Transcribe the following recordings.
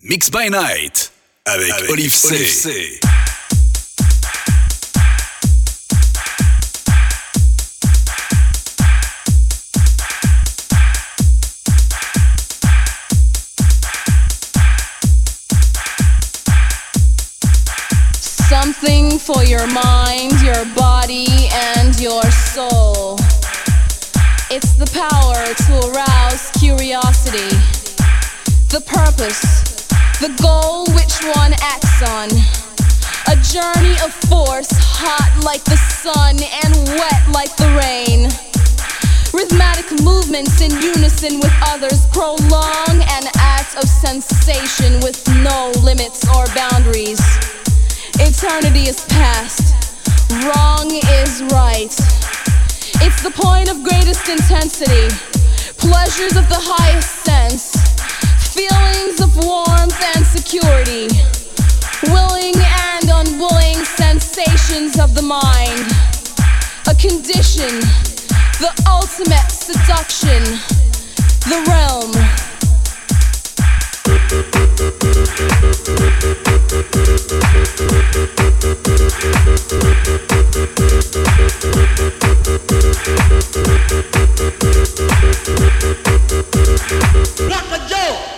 Mix by Night avec, avec Oliv'C. Olive C. Something for your mind, your body, and your soul. It's the power to arouse curiosity, the purpose the goal which one acts on. A journey of force, hot like the sun and wet like the rain. Rhythmic movements in unison with others prolong an act of sensation with no limits or boundaries. Eternity is past, wrong is right. It's the point of greatest intensity, pleasures of the highest sense feelings of warmth and security, willing and unwilling sensations of the mind, a condition, the ultimate seduction, the realm. Rock a Joe!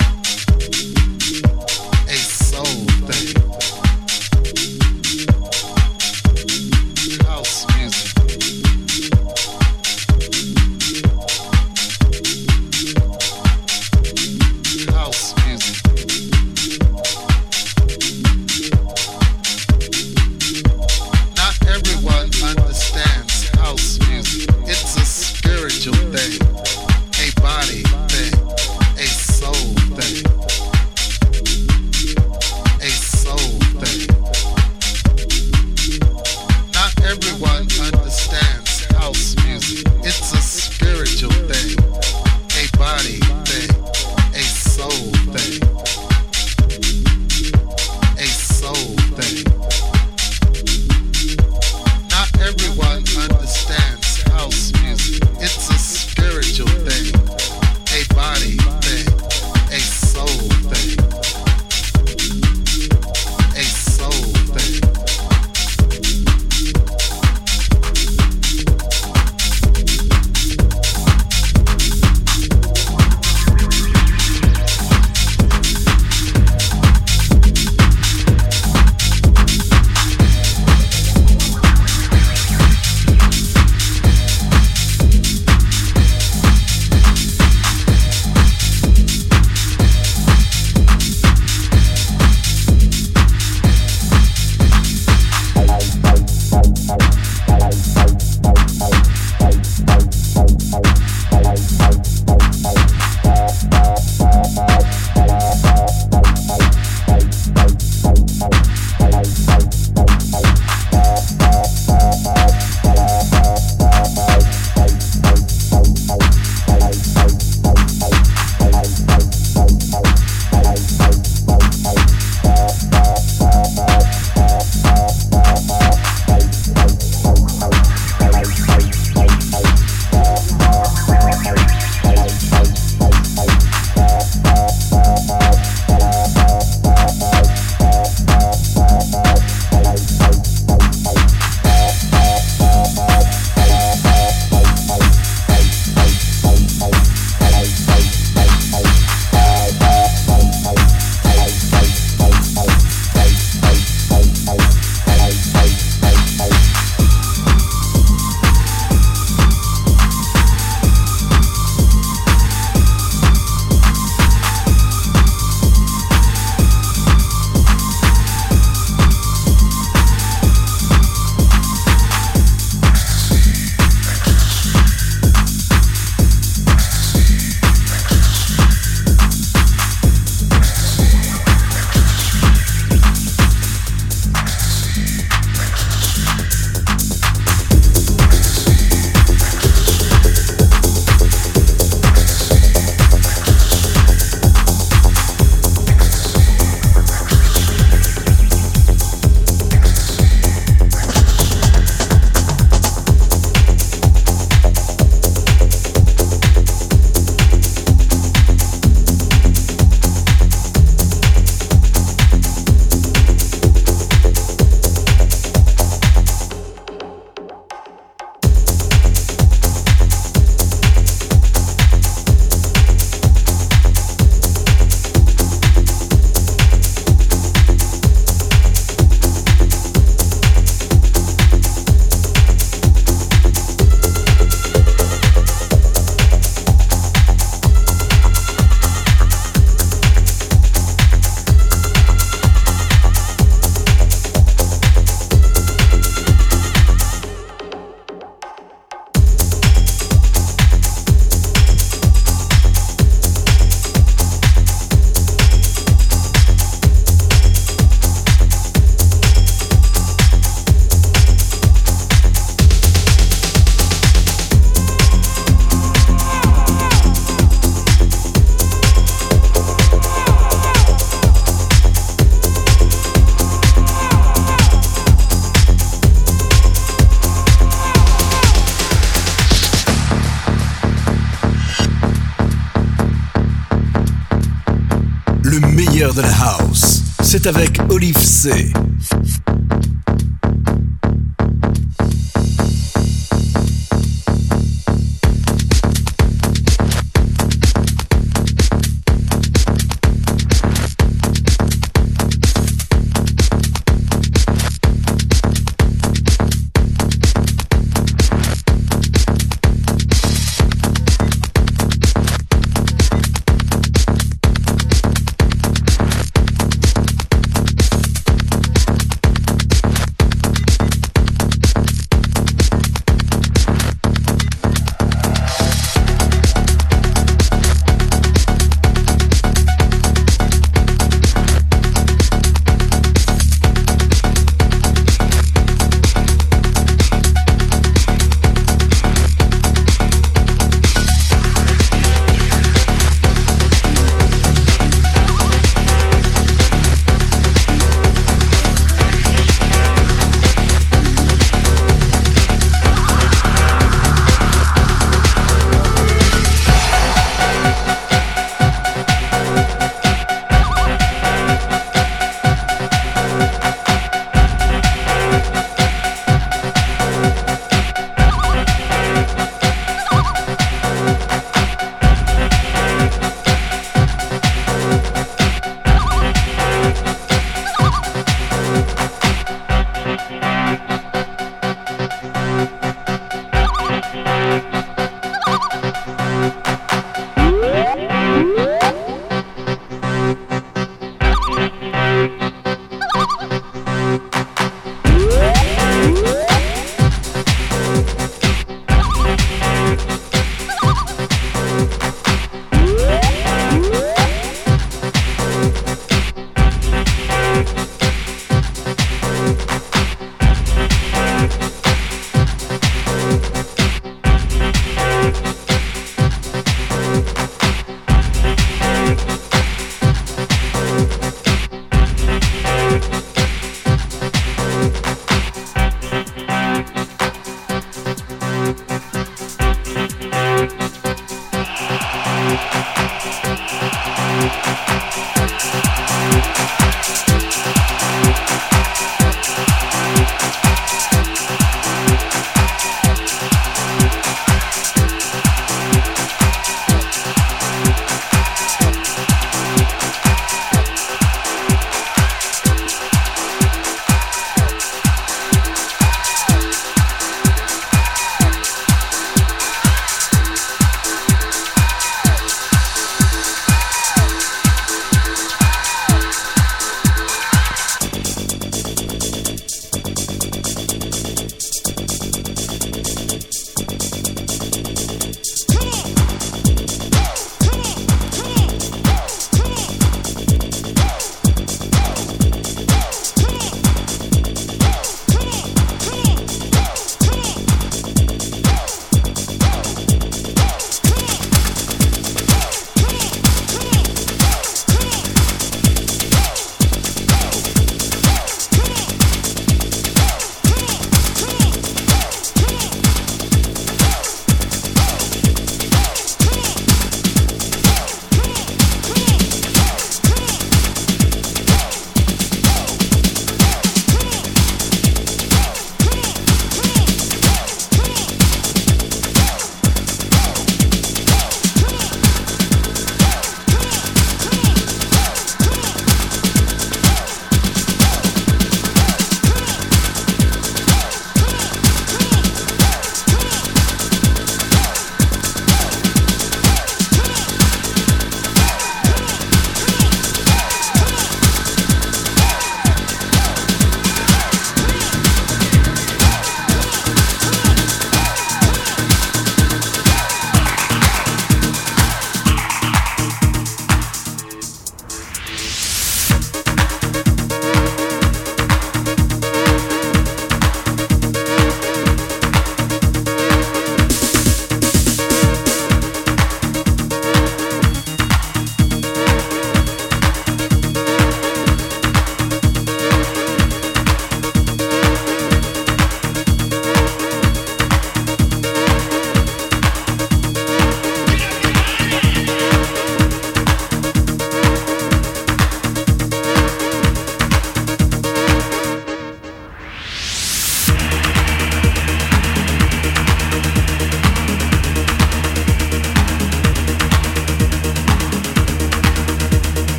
Avec Olive C.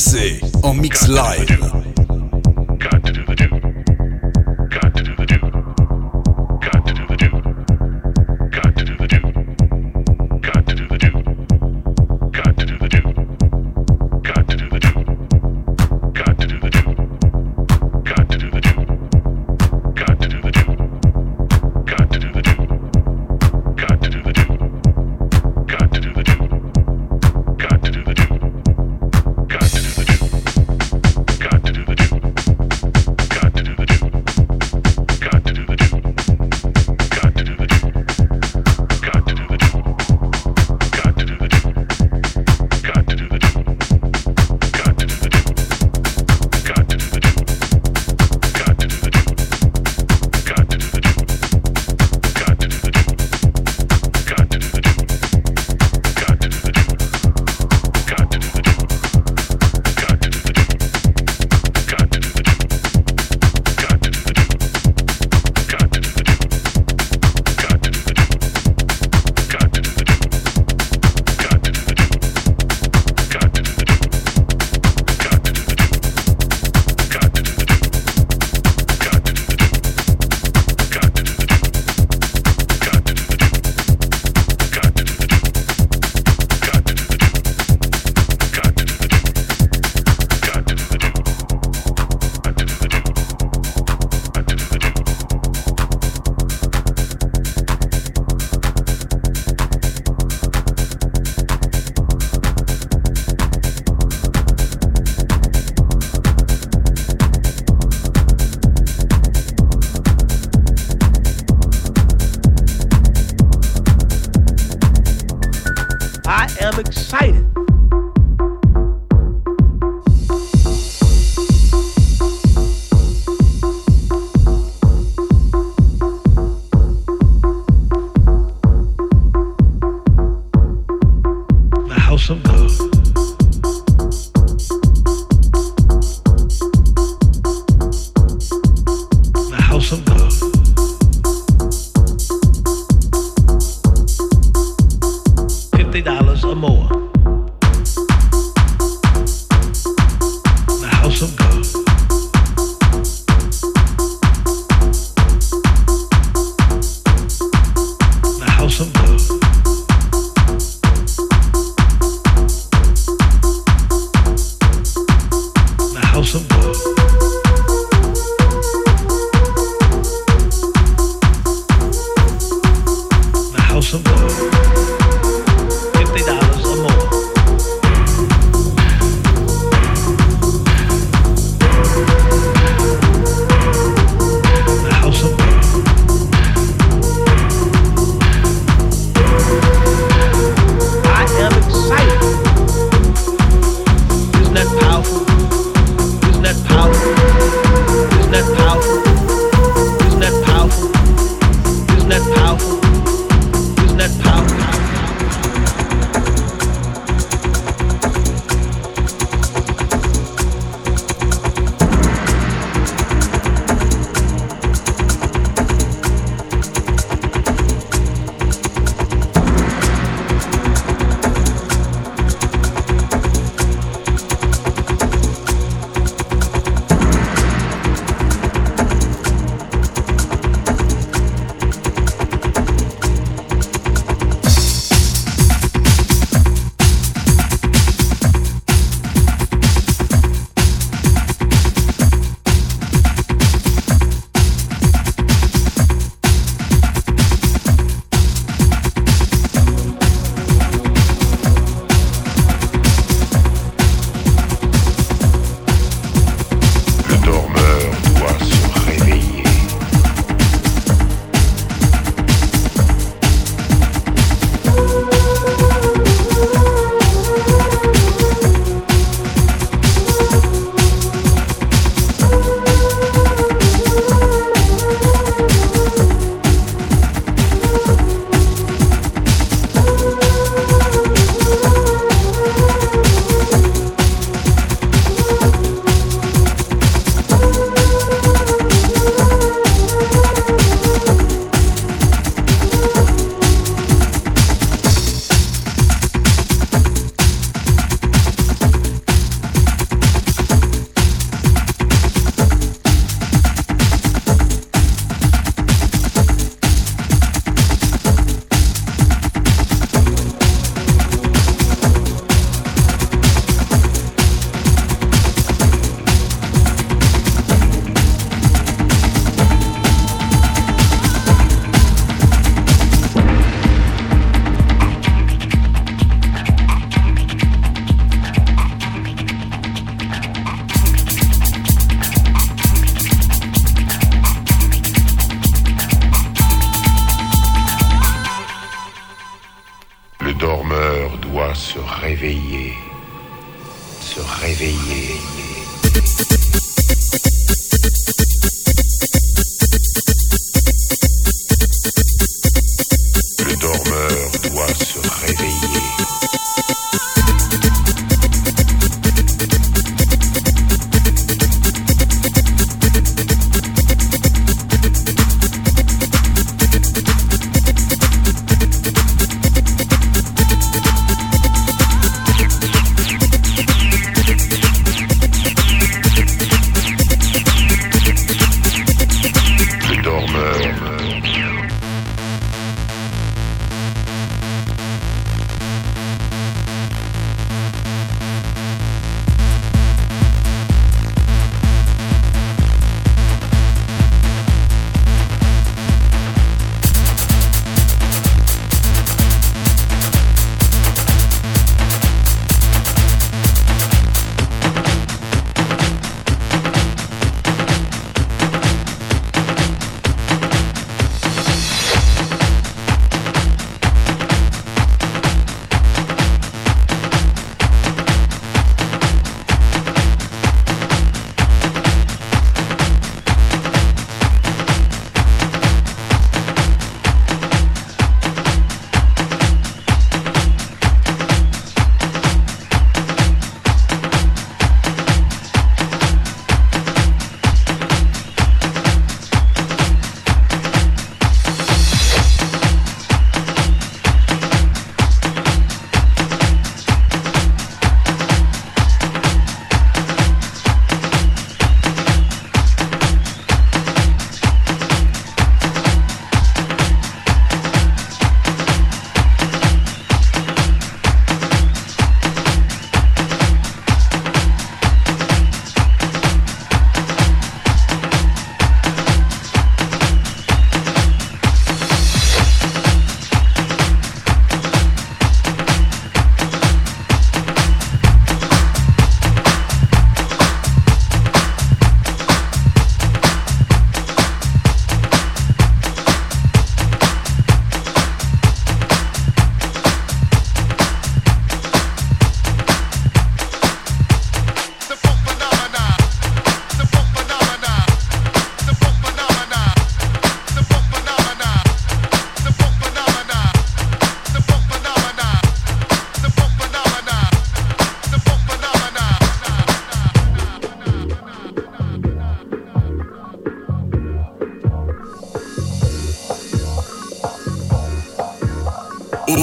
C en mix live.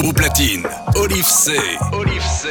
Au platine, Olive C. Olive C.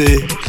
Olive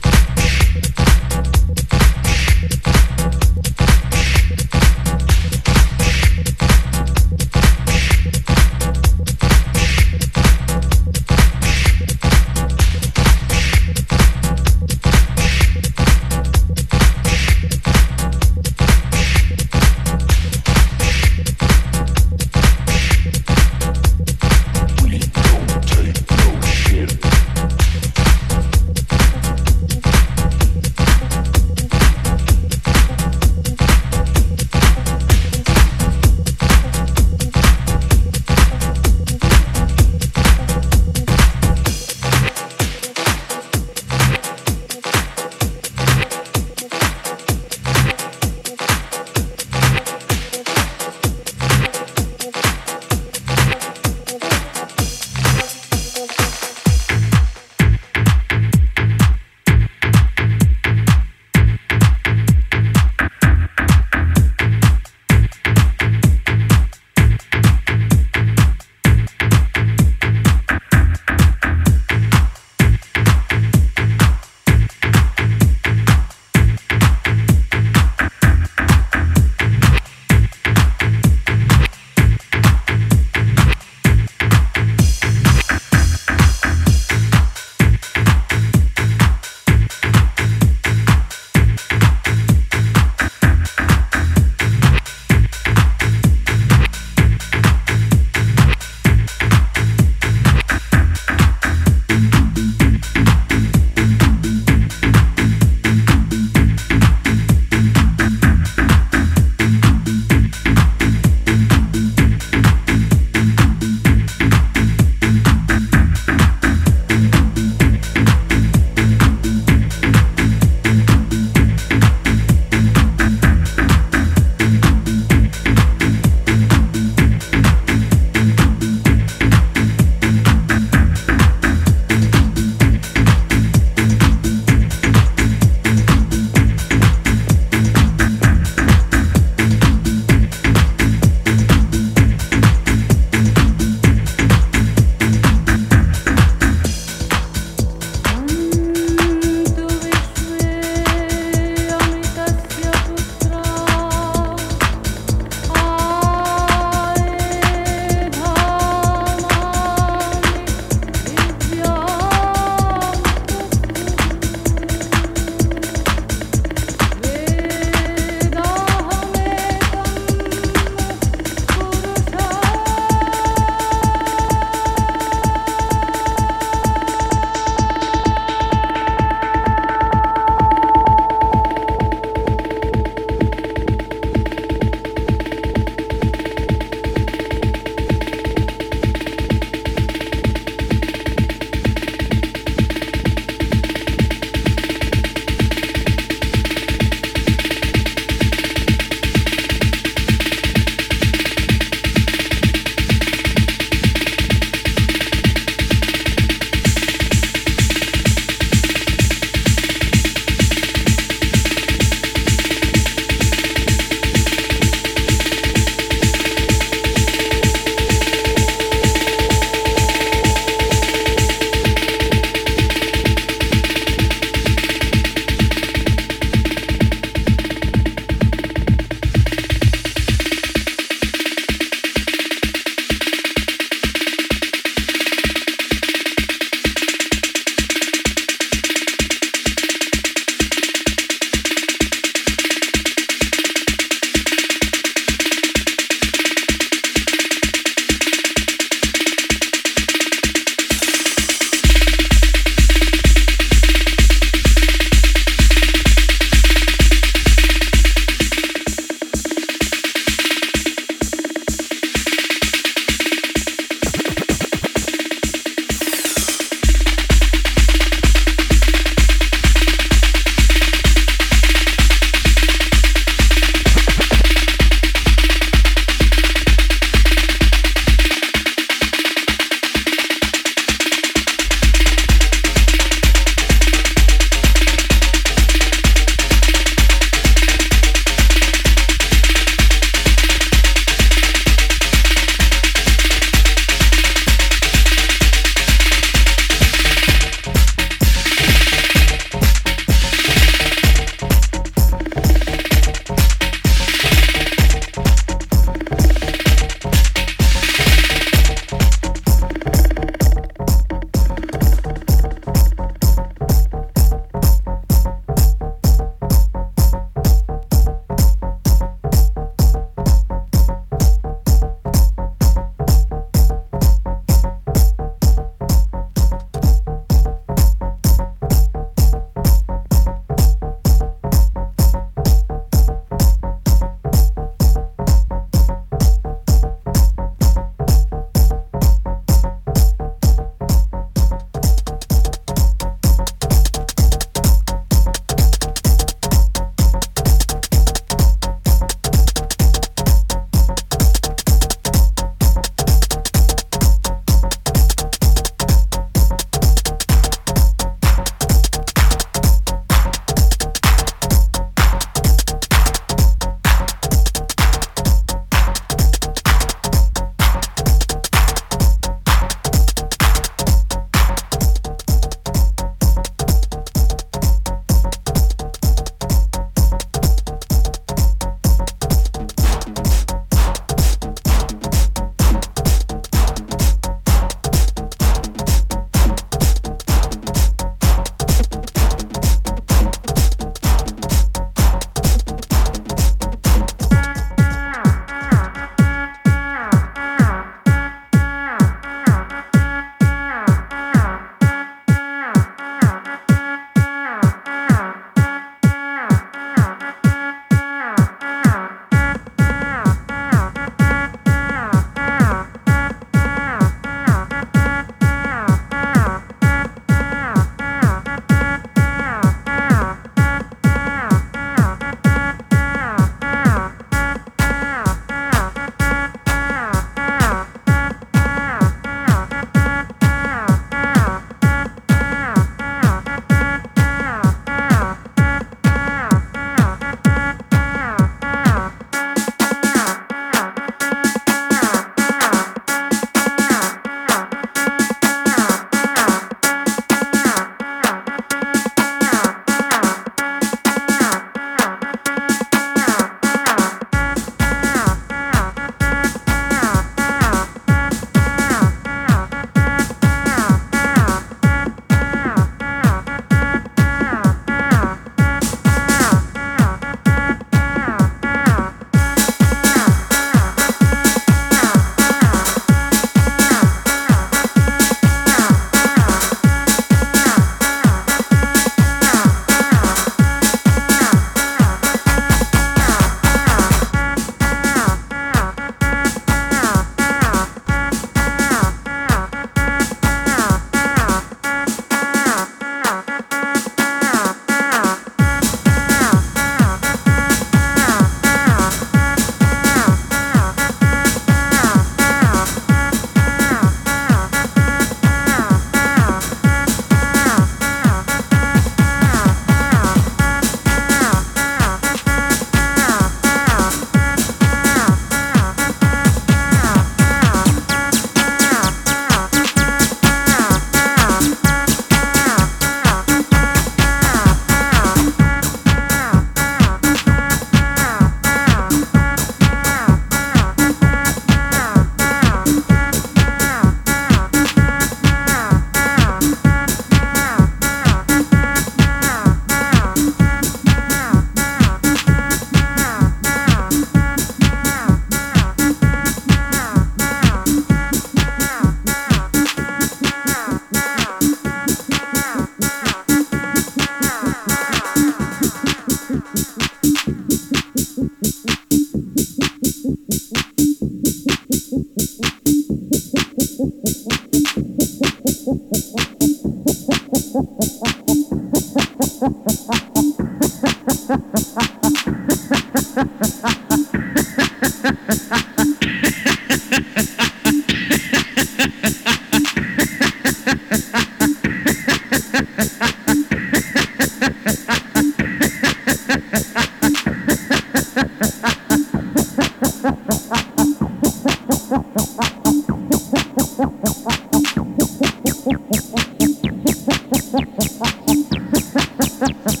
Ha ha ha.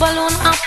Balloon up.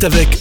House.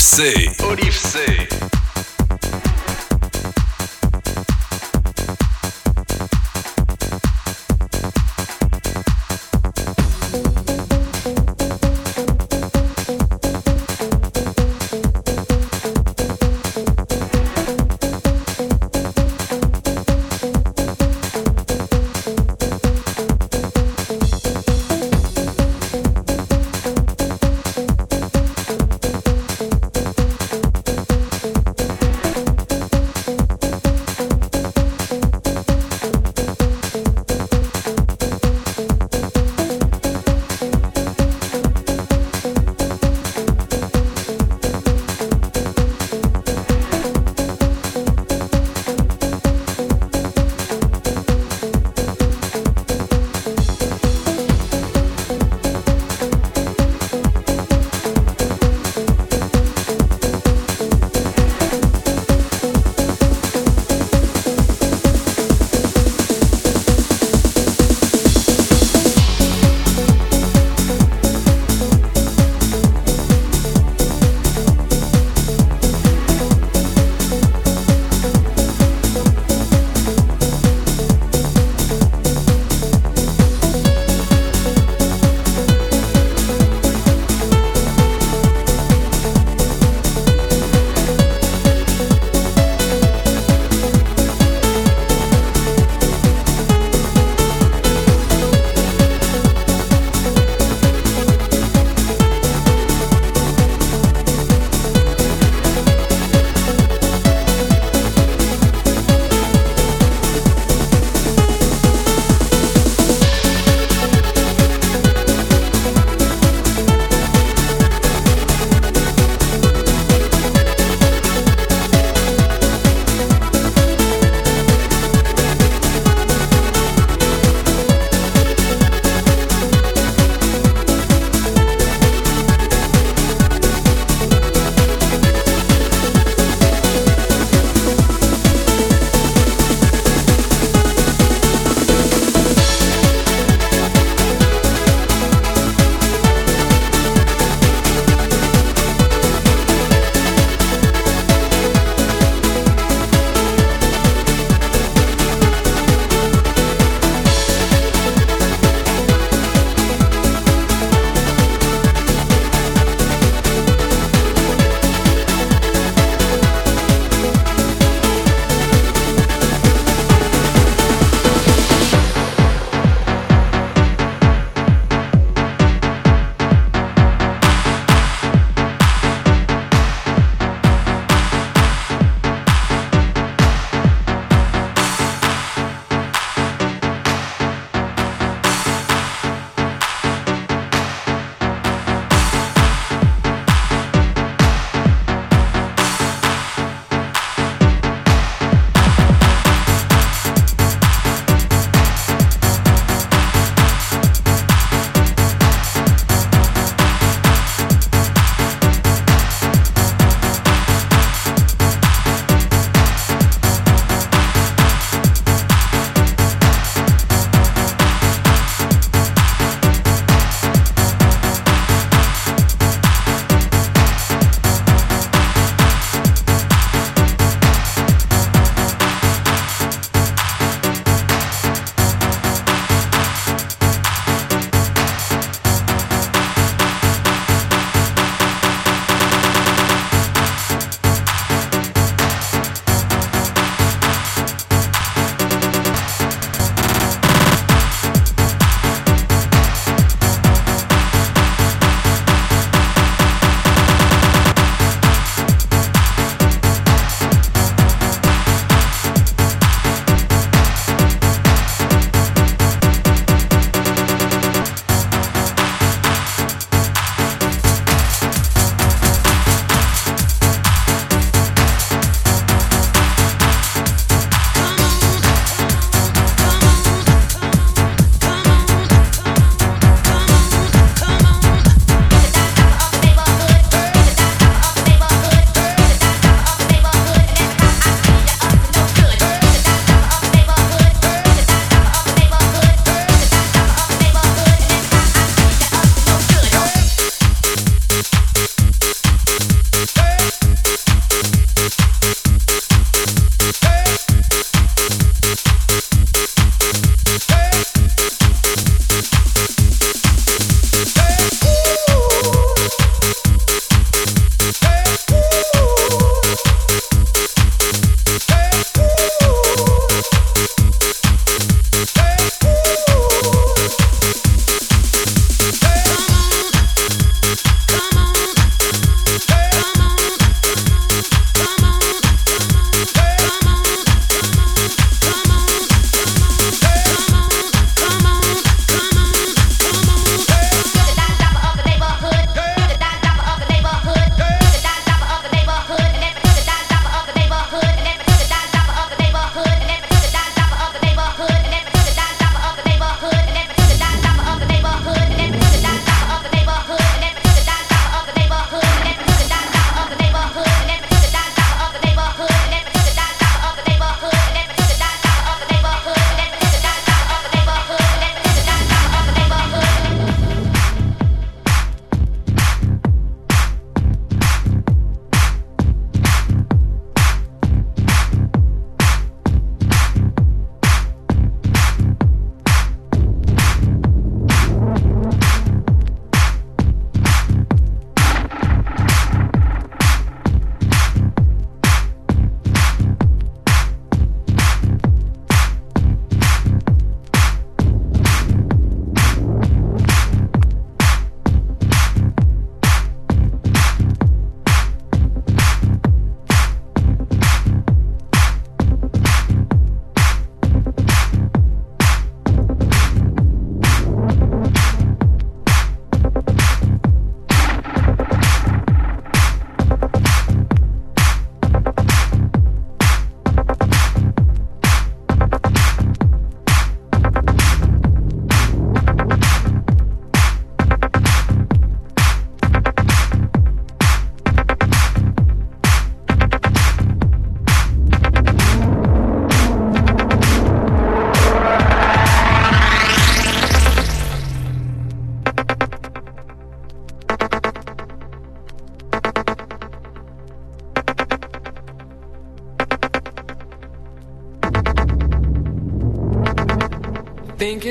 C. Olive C.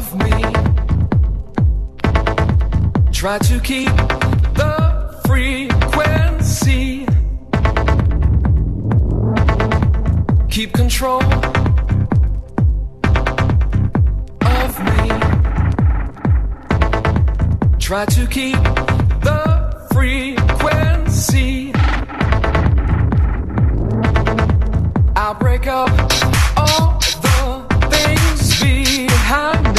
of me. Try to keep the frequency. Keep control of me. Try to keep the frequency. I'll break up all the things behind.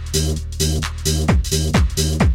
Thank you.